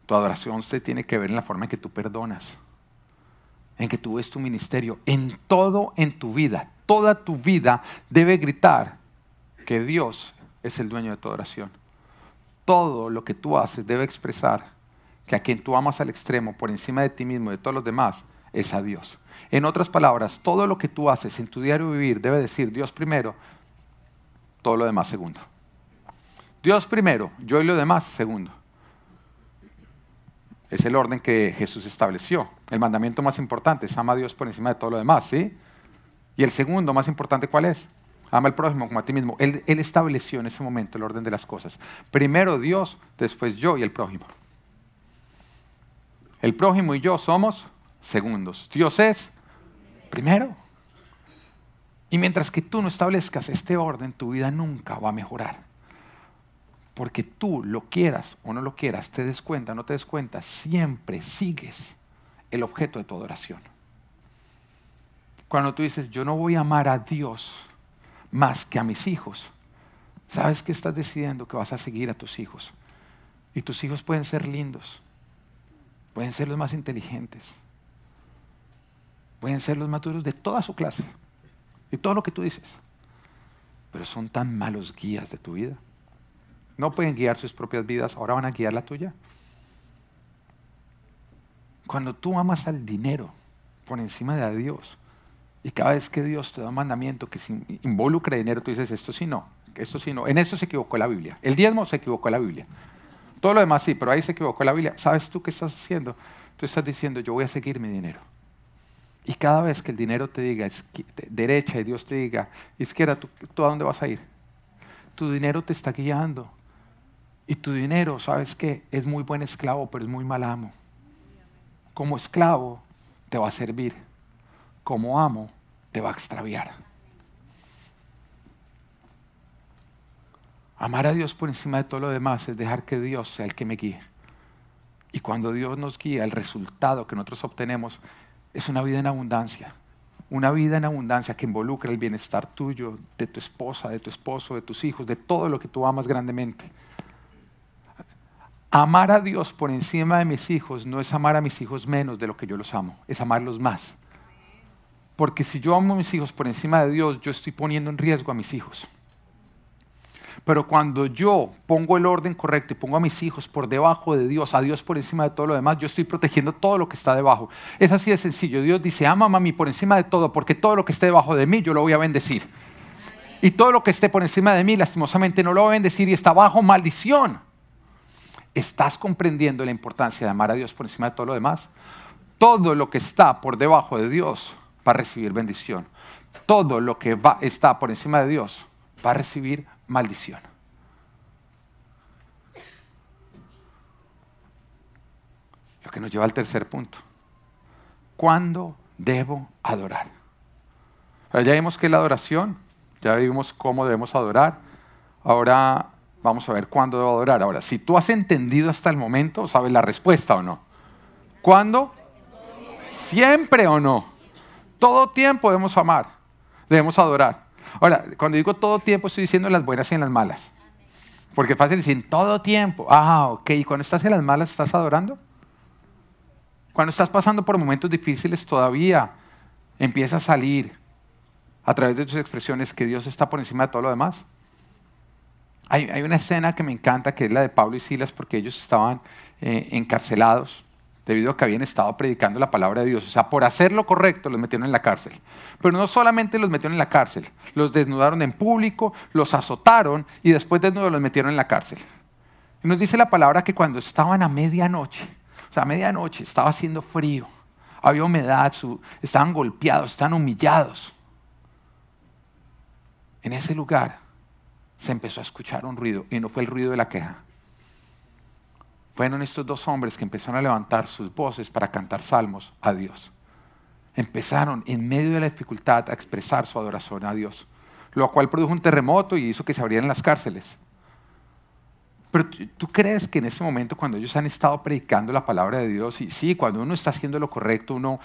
Tu adoración se tiene que ver en la forma en que tú perdonas, en que tú ves tu ministerio, en todo en tu vida. Toda tu vida debe gritar que Dios es el dueño de tu adoración todo lo que tú haces debe expresar que a quien tú amas al extremo, por encima de ti mismo y de todos los demás, es a Dios. En otras palabras, todo lo que tú haces en tu diario vivir debe decir Dios primero, todo lo demás segundo. Dios primero, yo y lo demás segundo. Es el orden que Jesús estableció. El mandamiento más importante es ama a Dios por encima de todo lo demás, ¿sí? Y el segundo más importante, ¿cuál es? Ama al prójimo como a ti mismo. Él, estableció en ese momento el orden de las cosas. Primero Dios, después yo y el prójimo. El prójimo y yo somos segundos. Dios es primero. Y mientras que tú no establezcas este orden, tu vida nunca va a mejorar. Porque tú lo quieras o no lo quieras, te des cuenta no te des cuenta, siempre sigues el objeto de tu adoración. Cuando tú dices, yo no voy a amar a Dios más que a mis hijos, ¿sabes que estás decidiendo? Que vas a seguir a tus hijos. Y tus hijos pueden ser lindos, pueden ser los más inteligentes, pueden ser los maduros de toda su clase y todo lo que tú dices, pero son tan malos guías de tu vida. No pueden guiar sus propias vidas, ahora van a guiar la tuya. Cuando tú amas al dinero por encima de a Dios, y cada vez que Dios te da un mandamiento que involucre dinero, tú dices, esto sí no, esto sí no. En esto se equivocó la Biblia. El diezmo se equivocó la Biblia. Todo lo demás sí, pero ahí se equivocó la Biblia. ¿Sabes tú qué estás haciendo? Tú estás diciendo, yo voy a seguir mi dinero. Y cada vez que el dinero te diga derecha y Dios te diga izquierda, ¿tú, ¿tú, a dónde vas a ir? Tu dinero te está guiando. Y tu dinero, ¿sabes qué? Es muy buen esclavo, pero es muy mal amo. Como esclavo te va a servir. Como amo te va a extraviar. Amar a Dios por encima de todo lo demás es dejar que Dios sea el que me guíe. Y cuando Dios nos guía, el resultado que nosotros obtenemos es una vida en abundancia. Una vida en abundancia que involucra el bienestar tuyo, de tu esposa, de tu esposo, de tus hijos, de todo lo que tú amas grandemente. Amar a Dios por encima de mis hijos no es amar a mis hijos menos de lo que yo los amo, es amarlos más. Porque si yo amo a mis hijos por encima de Dios, yo estoy poniendo en riesgo a mis hijos. Pero cuando yo pongo el orden correcto y pongo a mis hijos por debajo de Dios, a Dios por encima de todo lo demás, yo estoy protegiendo todo lo que está debajo. Es así de sencillo. Dios dice, ama a mí por encima de todo, porque todo lo que esté debajo de mí yo lo voy a bendecir. Y todo lo que esté por encima de mí, lastimosamente, no lo voy a bendecir y está bajo maldición. ¿Estás comprendiendo la importancia de amar a Dios por encima de todo lo demás? Todo lo que está por debajo de Dios va a recibir bendición. Todo lo que va, está por encima de Dios va a recibir maldición. Lo que nos lleva al tercer punto. ¿Cuándo debo adorar? ya vimos que la adoración, ya vimos cómo debemos adorar. Ahora vamos a ver cuándo debo adorar. Ahora, si tú has entendido hasta el momento, ¿sabes la respuesta o no? ¿Cuándo? Siempre o no. Todo tiempo debemos amar, debemos adorar. Ahora, cuando digo todo tiempo, estoy diciendo en las buenas y en las malas. Porque es fácil decir todo tiempo. Ah, ok. ¿Y cuando estás en las malas, estás adorando? Cuando estás pasando por momentos difíciles, todavía empieza a salir a través de tus expresiones que Dios está por encima de todo lo demás. Hay, hay una escena que me encanta, que es la de Pablo y Silas, porque ellos estaban eh, encarcelados debido a que habían estado predicando la palabra de Dios. O sea, por hacer lo correcto los metieron en la cárcel. Pero no solamente los metieron en la cárcel, los desnudaron en público, los azotaron y después desnudos los metieron en la cárcel. Y nos dice la palabra que cuando estaban a medianoche, o sea, a medianoche estaba haciendo frío, había humedad, estaban golpeados, estaban humillados. En ese lugar se empezó a escuchar un ruido y no fue el ruido de la queja fueron estos dos hombres que empezaron a levantar sus voces para cantar salmos a Dios. Empezaron en medio de la dificultad a expresar su adoración a Dios, lo cual produjo un terremoto y hizo que se abrieran las cárceles. Pero tú crees que en ese momento cuando ellos han estado predicando la palabra de Dios, y sí, cuando uno está haciendo lo correcto, uno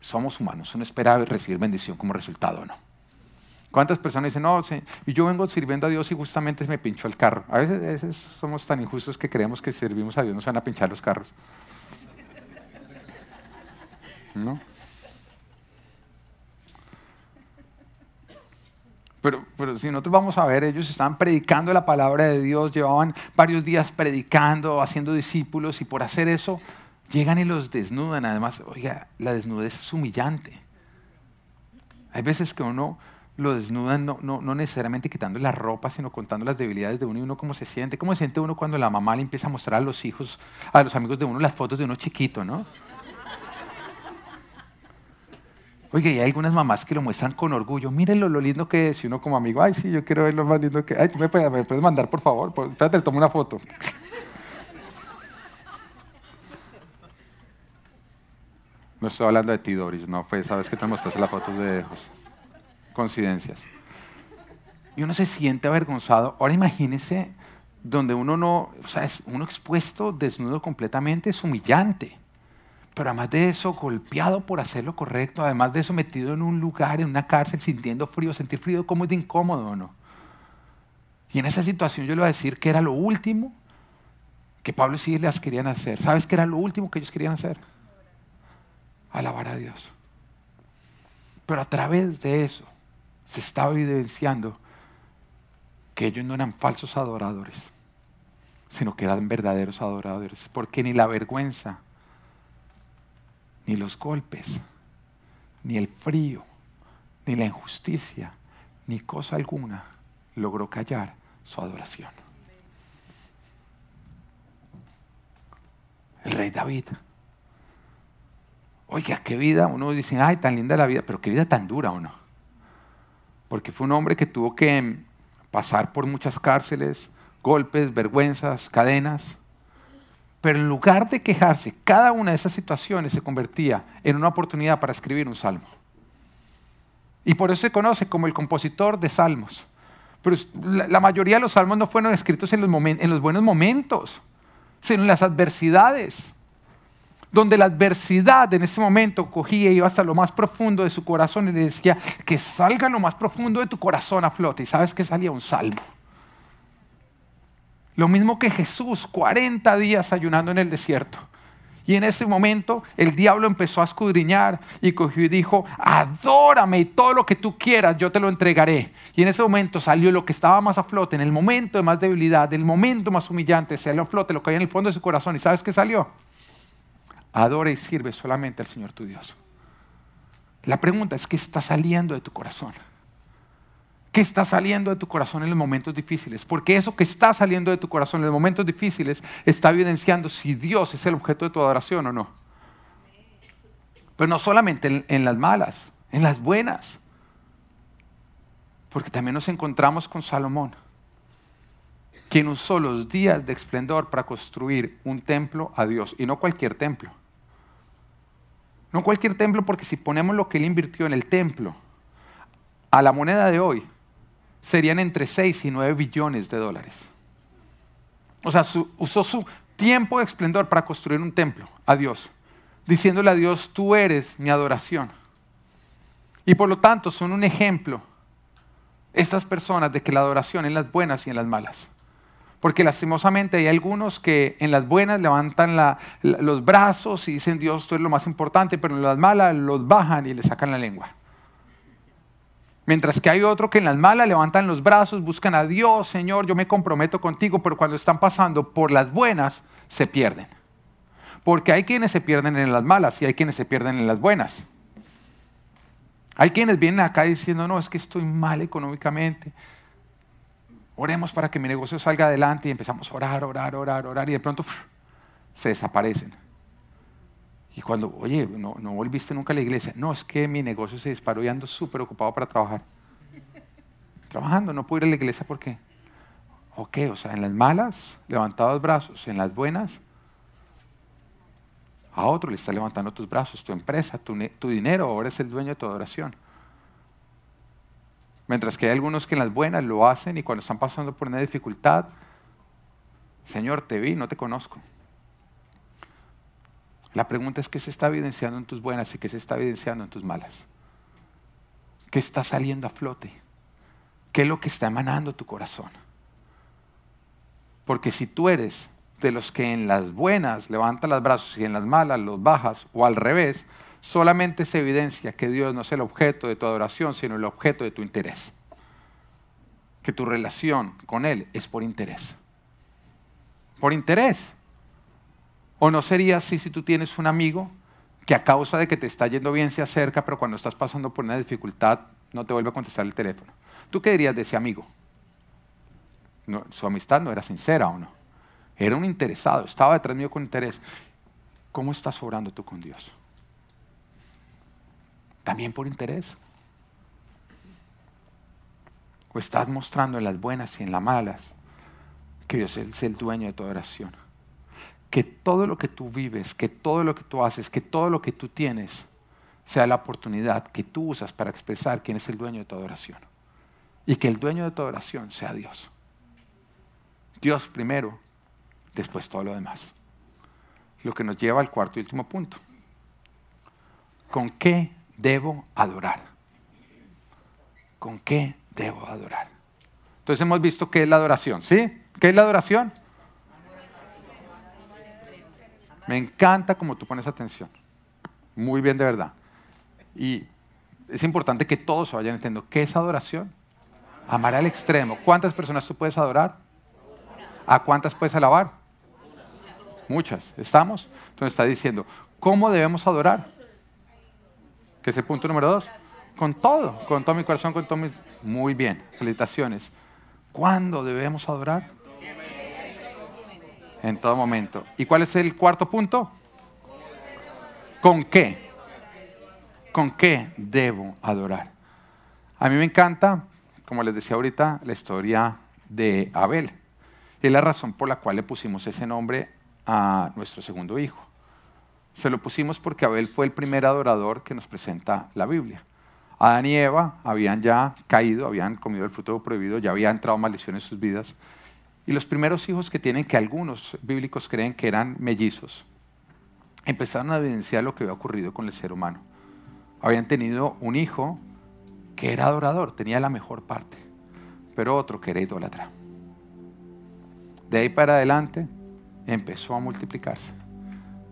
somos humanos, uno espera recibir bendición como resultado, ¿no? ¿Cuántas personas dicen, no, y yo vengo sirviendo a Dios y justamente me pinchó el carro? A veces, somos tan injustos que creemos que servimos a Dios nos van a pinchar los carros. ¿No? Pero, pero, si nosotros vamos a ver, ellos estaban predicando la palabra de Dios, llevaban varios días predicando, haciendo discípulos, y por hacer eso llegan y los desnudan. Además, oiga, la desnudez es humillante. Hay veces que uno lo desnudan, no, no, no, necesariamente quitando la ropa, sino contando las debilidades de uno y uno cómo se siente. ¿Cómo se siente uno cuando la mamá le empieza a mostrar a los hijos, a los amigos de uno, las fotos de uno chiquito, ¿no? Oye, y hay algunas mamás que lo muestran con orgullo. Mírenlo lo lindo que es. Y uno como amigo, ay, sí, yo quiero ver lo más lindo que Ay, tú me puedes, mandar, por favor. Espérate, te tomo una foto. No estoy hablando de ti, Doris, no fue, sabes que te mostraste las fotos de José. Coincidencias. Y uno se siente avergonzado. Ahora imagínese donde uno no, o sea, es uno expuesto, desnudo completamente, es humillante. Pero además de eso, golpeado por hacer lo correcto, además de eso, metido en un lugar, en una cárcel, sintiendo frío, sentir frío, ¿cómo es de incómodo o no? Y en esa situación yo le voy a decir que era lo último que Pablo y Silas querían hacer. ¿Sabes qué era lo último que ellos querían hacer? alabar a Dios. Pero a través de eso se estaba evidenciando que ellos no eran falsos adoradores, sino que eran verdaderos adoradores, porque ni la vergüenza, ni los golpes, ni el frío, ni la injusticia, ni cosa alguna logró callar su adoración. El rey David Oiga, qué vida, uno dice, ay, tan linda la vida, pero qué vida tan dura o no. Porque fue un hombre que tuvo que pasar por muchas cárceles, golpes, vergüenzas, cadenas. Pero en lugar de quejarse, cada una de esas situaciones se convertía en una oportunidad para escribir un salmo. Y por eso se conoce como el compositor de salmos. Pero la mayoría de los salmos no fueron escritos en los, en los buenos momentos, sino en las adversidades donde la adversidad en ese momento cogía y iba hasta lo más profundo de su corazón y le decía que salga lo más profundo de tu corazón a flote. Y sabes que salía un salmo. Lo mismo que Jesús, 40 días ayunando en el desierto. Y en ese momento el diablo empezó a escudriñar y cogió y dijo, adórame y todo lo que tú quieras, yo te lo entregaré. Y en ese momento salió lo que estaba más a flote, en el momento de más debilidad, el momento más humillante, salió a flote lo que había en el fondo de su corazón. ¿Y sabes qué salió? Adora y sirve solamente al Señor tu Dios. La pregunta es, ¿qué está saliendo de tu corazón? ¿Qué está saliendo de tu corazón en los momentos difíciles? Porque eso que está saliendo de tu corazón en los momentos difíciles está evidenciando si Dios es el objeto de tu adoración o no. Pero no solamente en, las malas, en las buenas. Porque también nos encontramos con Salomón, quien usó los días de esplendor para construir un templo a Dios, y no cualquier templo. No cualquier templo, porque si ponemos lo que él invirtió en el templo a la moneda de hoy, serían entre 6 y 9 billones de dólares. O sea, usó su tiempo de esplendor para construir un templo a Dios, diciéndole a Dios, tú eres mi adoración. Y por lo tanto son un ejemplo estas personas de que la adoración en las buenas y en las malas. Porque lastimosamente hay algunos que en las buenas levantan los brazos y dicen Dios, tú eres lo más importante, pero en las malas los bajan y le sacan la lengua. Mientras que hay otro que en las malas levantan los brazos, buscan a Dios, Señor, yo me comprometo contigo, pero cuando están pasando por las buenas, se pierden. Porque hay quienes se pierden en las malas y hay quienes se pierden en las buenas. Hay quienes vienen acá diciendo, no, es que estoy mal económicamente oremos para que mi negocio salga adelante y empezamos a orar, orar, orar, orar y de pronto se desaparecen. Y cuando, oye, no, no, volviste nunca a la iglesia, no, es que mi negocio se disparó y ando súper ocupado para trabajar. Trabajando, no puedo ir a la iglesia, ¿por qué? Ok, o sea, en las malas, levantado los brazos, en las buenas, a otro le está levantando tus brazos, tu empresa, tu, tu dinero, ahora es el dueño de tu adoración. Mientras que hay algunos que en las buenas lo hacen y cuando están pasando por una dificultad, Señor, te vi, no te conozco. La pregunta es qué se está evidenciando en tus buenas y qué se está evidenciando en tus malas. ¿Qué está saliendo a flote? ¿Qué es lo que está emanando tu corazón? Porque si tú eres de los que en las buenas levantan los brazos y en las malas los bajas, o al revés, solamente se evidencia que Dios no es el objeto de tu adoración, sino el objeto de tu interés. Que tu relación con Él es por interés. Por interés. ¿O no sería así si tú tienes un amigo que a causa de que te está yendo bien se acerca, pero cuando estás pasando por una dificultad no te vuelve a contestar el teléfono? ¿Tú qué dirías de ese amigo? su amistad no era sincera o no. Era un interesado, estaba detrás mío con interés. ¿Cómo estás obrando tú con Dios? También por interés. O estás mostrando en las buenas y en las malas que Dios es el dueño de toda oración. Que todo lo que tú vives, que todo lo que tú haces, que todo lo que tú tienes sea la oportunidad que tú usas para expresar quién es el dueño de toda oración. Y que el dueño de toda oración sea Dios. Dios primero, después todo lo demás. Lo que nos lleva al cuarto y último punto. ¿Con qué debo adorar? ¿Con qué debo adorar? Entonces hemos visto qué es la adoración, ¿sí? ¿Qué es la adoración? Me encanta como tú pones atención. Muy bien, de verdad. Y es importante que todos se vayan entendiendo. ¿Qué es adoración? Amar al extremo. ¿Cuántas personas tú puedes adorar? ¿A cuántas puedes alabar? Muchas. ¿Estamos? Entonces está diciendo, ¿cómo debemos adorar? Que es el punto número dos. Con todo, con todo mi corazón, con todo mi... Muy bien, felicitaciones. ¿Cuándo debemos adorar? En todo momento. ¿Y cuál es el cuarto punto? ¿Con qué? ¿Con qué debo adorar? A mí me encanta, como les decía ahorita, la historia de Abel. Y es la razón por la cual le pusimos ese nombre a nuestro segundo hijo. Se lo pusimos porque Abel fue el primer adorador que nos presenta la Biblia. Adán y Eva habían ya caído, habían comido el fruto prohibido, ya había entrado maldición en sus vidas. Y los primeros hijos que tienen, que algunos bíblicos creen que eran mellizos, empezaron a evidenciar lo que había ocurrido con el ser humano. Habían tenido un hijo que era adorador, tenía la mejor parte, pero otro que era idólatra. De ahí para adelante empezó a multiplicarse.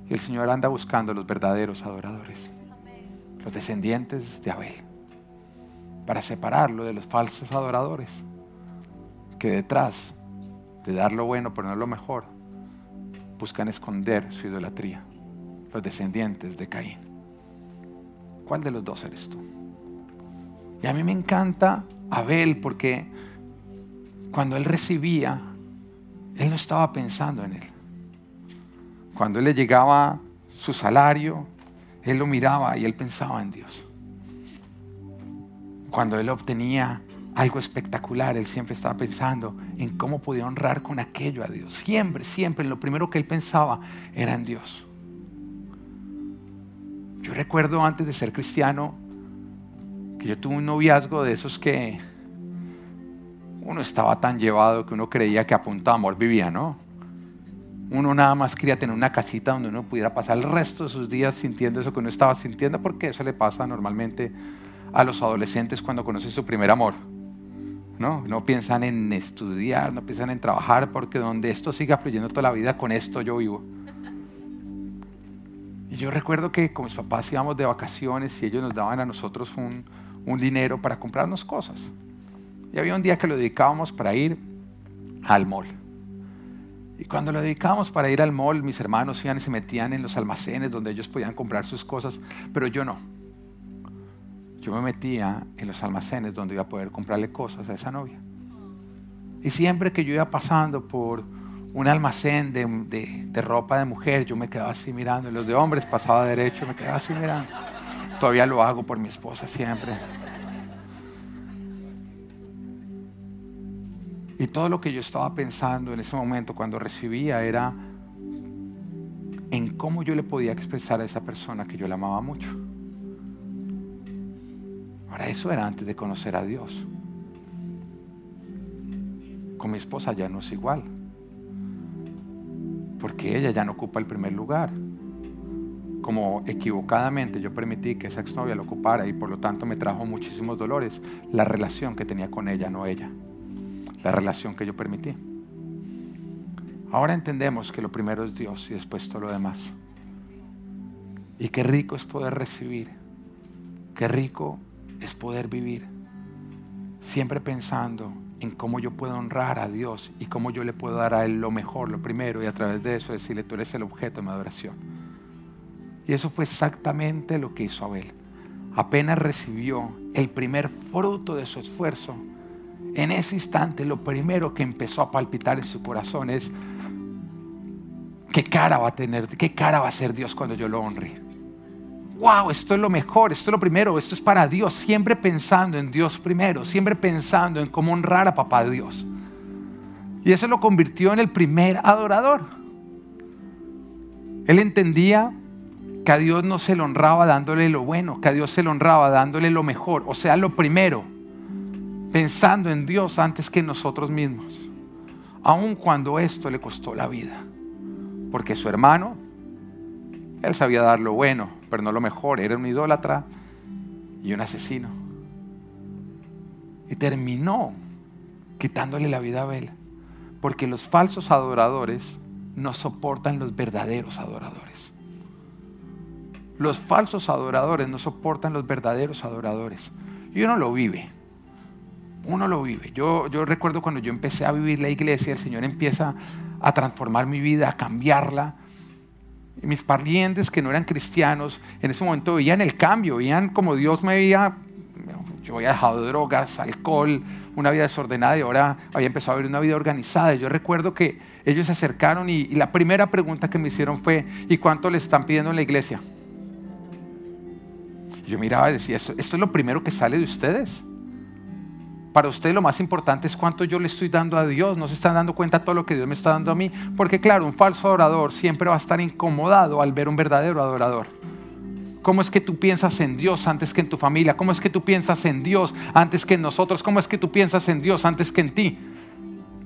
Y el Señor anda buscando a los verdaderos adoradores, los descendientes de Abel para separarlo de los falsos adoradores, que detrás de dar lo bueno, poner lo mejor, buscan esconder su idolatría, los descendientes de Caín. ¿Cuál de los dos eres tú? Y a mí me encanta Abel porque cuando él recibía, él no estaba pensando en él. Cuando él le llegaba su salario, él lo miraba y él pensaba en Dios cuando él obtenía algo espectacular, él siempre estaba pensando en cómo podía honrar con aquello a Dios. Siempre, siempre, lo primero que él pensaba era en Dios. Yo recuerdo antes de ser cristiano que yo tuve un noviazgo de esos que uno estaba tan llevado que uno creía que a punto amor vivía, ¿no? Uno nada más quería tener una casita donde uno pudiera pasar el resto de sus días sintiendo eso que uno estaba sintiendo, porque eso le pasa normalmente a los adolescentes cuando conocen su primer amor. ¿no? no piensan en estudiar, no piensan en trabajar, porque donde esto siga fluyendo toda la vida, con esto yo vivo. Y yo recuerdo que con mis papás íbamos de vacaciones y ellos nos daban a nosotros un, un dinero para comprarnos cosas. Y había un día que lo dedicábamos para ir al mall. Y cuando lo dedicábamos para ir al mall, mis hermanos iban y se metían en los almacenes donde ellos podían comprar sus cosas, pero yo no yo me metía en los almacenes donde iba a poder comprarle cosas a esa novia. Y siempre que yo iba pasando por un almacén de, ropa de mujer, yo me quedaba así mirando. Y los de hombres pasaba derecho, me quedaba así mirando. Todavía lo hago por mi esposa siempre. Y todo lo que yo estaba pensando en ese momento cuando recibía era en cómo yo le podía expresar a esa persona que yo la amaba mucho. Ahora, eso era antes de conocer a Dios. Con mi esposa ya no es igual. Porque ella ya no ocupa el primer lugar. Como equivocadamente yo permití que esa exnovia lo ocupara y por lo tanto me trajo muchísimos dolores. La relación que tenía con ella, no ella. La relación que yo permití. Ahora entendemos que lo primero es Dios y después todo lo demás. Y qué rico es poder recibir. Qué rico es poder vivir siempre pensando en cómo yo puedo honrar a Dios y cómo yo le puedo dar a Él lo mejor, lo primero, y a través de eso decirle, tú eres el objeto de mi adoración. Y eso fue exactamente lo que hizo Abel. Apenas recibió el primer fruto de su esfuerzo, en ese instante lo primero que empezó a palpitar en su corazón es, ¿qué cara va a tener? ¿Qué cara va a ser Dios cuando yo lo honre? wow, esto es lo mejor, esto es lo primero, esto es para Dios, siempre pensando en Dios primero, siempre pensando en cómo honrar a papá Dios. Y eso lo convirtió en el primer adorador. Él entendía que a Dios no se le honraba dándole lo bueno, que a Dios se le honraba dándole lo mejor, o sea, lo primero, pensando en Dios antes que en nosotros mismos, aun cuando esto le costó la vida, porque su hermano, él sabía dar lo bueno, pero no lo mejor, era un idólatra y un asesino. Y terminó quitándole la vida a Abel, porque los falsos adoradores no soportan los verdaderos adoradores. Los falsos adoradores no soportan los verdaderos adoradores. Y uno lo vive. Uno lo vive. Yo, yo recuerdo cuando yo empecé a vivir la iglesia, el Señor empieza a transformar mi vida, a cambiarla. Mis parientes que no eran cristianos, en ese momento veían el cambio, veían como Dios me veía. Yo había dejado drogas, alcohol, una vida desordenada y ahora había empezado a vivir una vida organizada. yo recuerdo que ellos se acercaron y, y la primera pregunta que me hicieron fue, ¿y cuánto le están pidiendo en la iglesia? Yo miraba y decía, esto, es lo primero que sale de ustedes. Para ustedes lo más importante es cuánto yo le estoy dando a Dios. No se están dando cuenta todo lo que Dios me está dando a mí. Porque claro, un falso adorador siempre va a estar incomodado al ver un verdadero adorador. ¿Cómo es que tú piensas en Dios antes que en tu familia? ¿Cómo es que tú piensas en Dios antes que en nosotros? ¿Cómo es que tú piensas en Dios antes que en ti?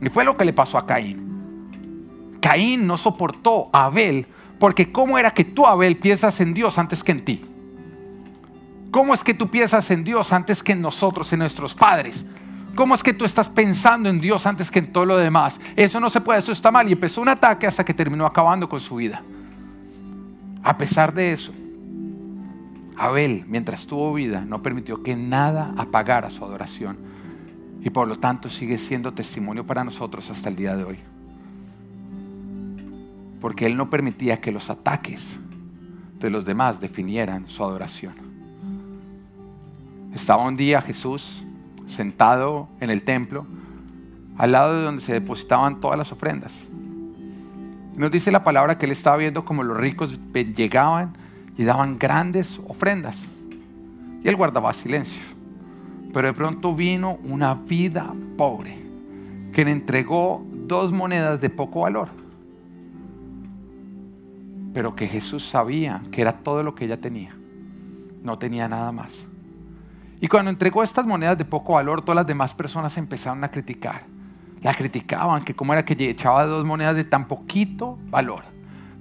Y fue lo que le pasó a Caín. Caín no soportó a Abel porque ¿cómo era que tú, Abel, piensas en Dios antes que en ti? ¿Cómo es que tú piensas en Dios antes que en nosotros, en nuestros padres? ¿Cómo es que tú estás pensando en Dios antes que en todo lo demás? Eso no se puede, eso está mal. Y empezó un ataque hasta que terminó acabando con su vida. A pesar de eso, Abel, mientras tuvo vida, no permitió que nada apagara su adoración. Y por lo tanto sigue siendo testimonio para nosotros hasta el día de hoy. Porque él no permitía que los ataques de los demás definieran su adoración. Estaba un día Jesús sentado en el templo, al lado de donde se depositaban todas las ofrendas. Nos dice la palabra que él estaba viendo como los ricos llegaban y daban grandes ofrendas. Y él guardaba silencio. Pero de pronto vino una vida pobre que le entregó dos monedas de poco valor. Pero que Jesús sabía que era todo lo que ella tenía. No tenía nada más. Y cuando entregó estas monedas de poco valor, todas las demás personas empezaron a criticar. La criticaban, que cómo era que echaba dos monedas de tan poquito valor.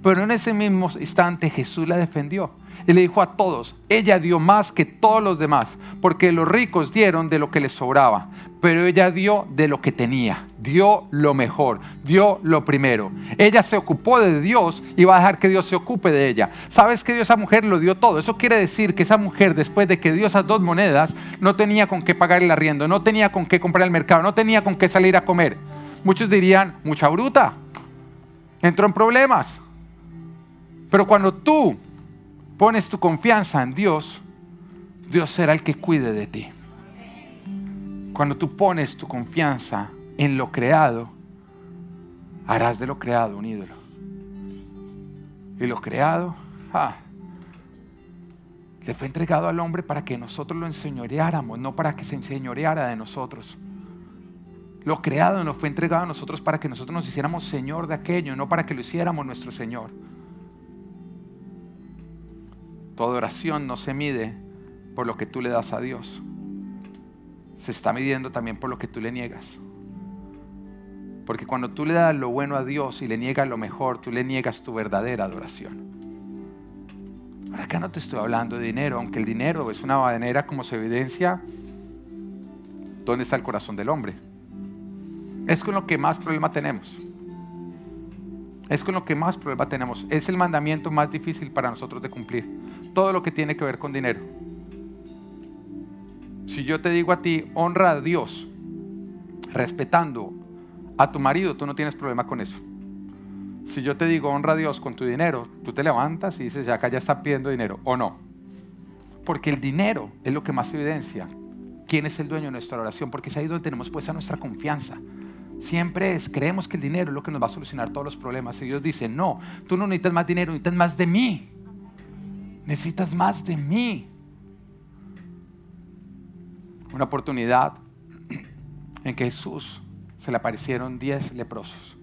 Pero en ese mismo instante Jesús la defendió y le dijo a todos, ella dio más que todos los demás, porque los ricos dieron de lo que les sobraba, pero ella dio de lo que tenía, dio lo mejor, dio lo primero. Ella se ocupó de Dios y va a dejar que Dios se ocupe de ella. ¿Sabes que Dios a esa mujer lo dio todo? Eso quiere decir que esa mujer después de que dio esas dos monedas no tenía con qué pagar el arriendo, no tenía con qué comprar el mercado, no tenía con qué salir a comer. Muchos dirían, mucha bruta, entró en problemas. Pero cuando tú pones tu confianza en Dios, Dios será el que cuide de ti. Cuando tú pones tu confianza en lo creado, harás de lo creado un ídolo. Y lo creado, ah, le fue entregado al hombre para que nosotros lo enseñoreáramos, no para que se enseñoreara de nosotros. Lo creado nos fue entregado a nosotros para que nosotros nos hiciéramos Señor de aquello, no para que lo hiciéramos nuestro Señor. Tu adoración no se mide por lo que tú le das a Dios se está midiendo también por lo que tú le niegas. Porque cuando tú le das lo bueno a Dios y le niegas lo mejor, tú le niegas tu verdadera adoración. Ahora acá no te estoy hablando de dinero, aunque el dinero es una manera como se evidencia dónde está el corazón del hombre. Es con lo que más problema tenemos. Es con lo que más problema tenemos. Es el mandamiento más difícil para nosotros de cumplir. Todo lo que tiene que ver con dinero. Si yo te digo a ti, honra a Dios, respetando a tu marido, tú no tienes problema con eso. Si yo te digo, honra a Dios con tu dinero, tú te levantas y dices, ya acá ya está pidiendo dinero, o no. Porque el dinero es lo que más evidencia quién es el dueño de nuestra oración, porque es ahí donde tenemos puesta nuestra confianza. Siempre es, creemos que el dinero es lo que nos va a solucionar todos los problemas. Y Dios dice, no, tú no necesitas más dinero, necesitas más de mí. Necesitas más de mí. Una oportunidad en que Jesús se le aparecieron diez leprosos.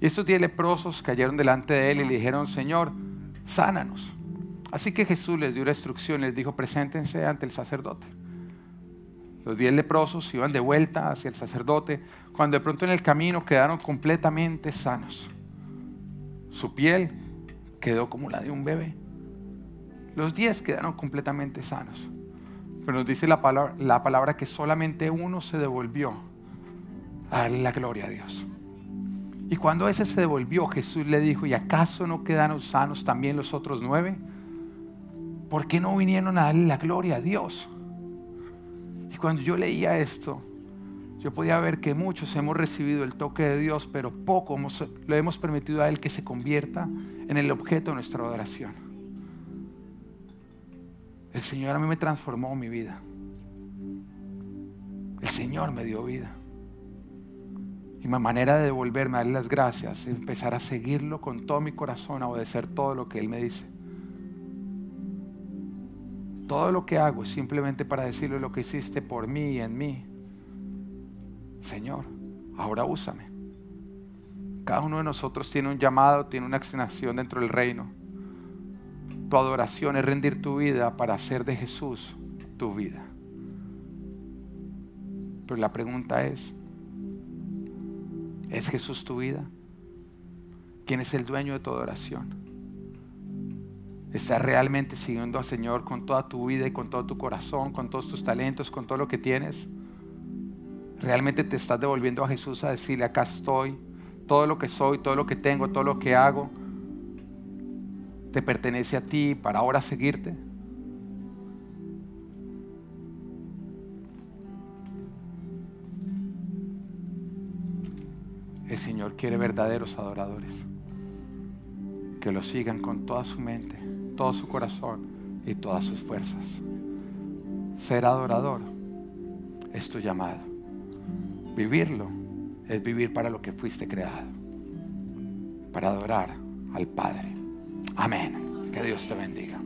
Y estos diez leprosos cayeron delante de él y le dijeron, Señor, sánanos. Así que Jesús les dio la instrucción, les dijo, preséntense ante el sacerdote. Los diez leprosos iban de vuelta hacia el sacerdote, cuando de pronto en el camino quedaron completamente sanos. Su piel quedó como la de un bebé. Los diez quedaron completamente sanos. Pero nos dice la palabra, la palabra que solamente uno se devolvió a darle la gloria a Dios. Y cuando ese se devolvió, Jesús le dijo, ¿y acaso no quedaron sanos también los otros nueve? ¿Por qué no vinieron a darle la gloria a Dios? Y cuando yo leía esto, yo podía ver que muchos hemos recibido el toque de Dios, pero poco le hemos permitido a Él que se convierta en el objeto de nuestra adoración. El Señor a mí me transformó mi vida. El Señor me dio vida. Y mi manera de devolverme a darle las gracias es empezar a seguirlo con todo mi corazón, a obedecer todo lo que Él me dice. Todo lo que hago es simplemente para decirle lo que hiciste por mí y en mí. Señor, ahora úsame. Cada uno de nosotros tiene un llamado, tiene una asignación dentro del reino. Tu adoración es rendir tu vida para hacer de Jesús tu vida. Pero la pregunta es, ¿es Jesús tu vida? ¿Quién es el dueño de tu adoración? ¿Estás realmente siguiendo al Señor con toda tu vida y con todo tu corazón, con todos tus talentos, con todo lo que tienes? ¿Realmente te estás devolviendo a Jesús a decirle, acá estoy, todo lo que soy, todo lo que tengo, todo lo que hago, te pertenece a ti para ahora seguirte? El Señor quiere verdaderos adoradores que lo sigan con toda su mente todo su corazón y todas sus fuerzas. Ser adorador es tu llamado. Vivirlo es vivir para lo que fuiste creado. Para adorar al Padre. Amén. Que Dios te bendiga.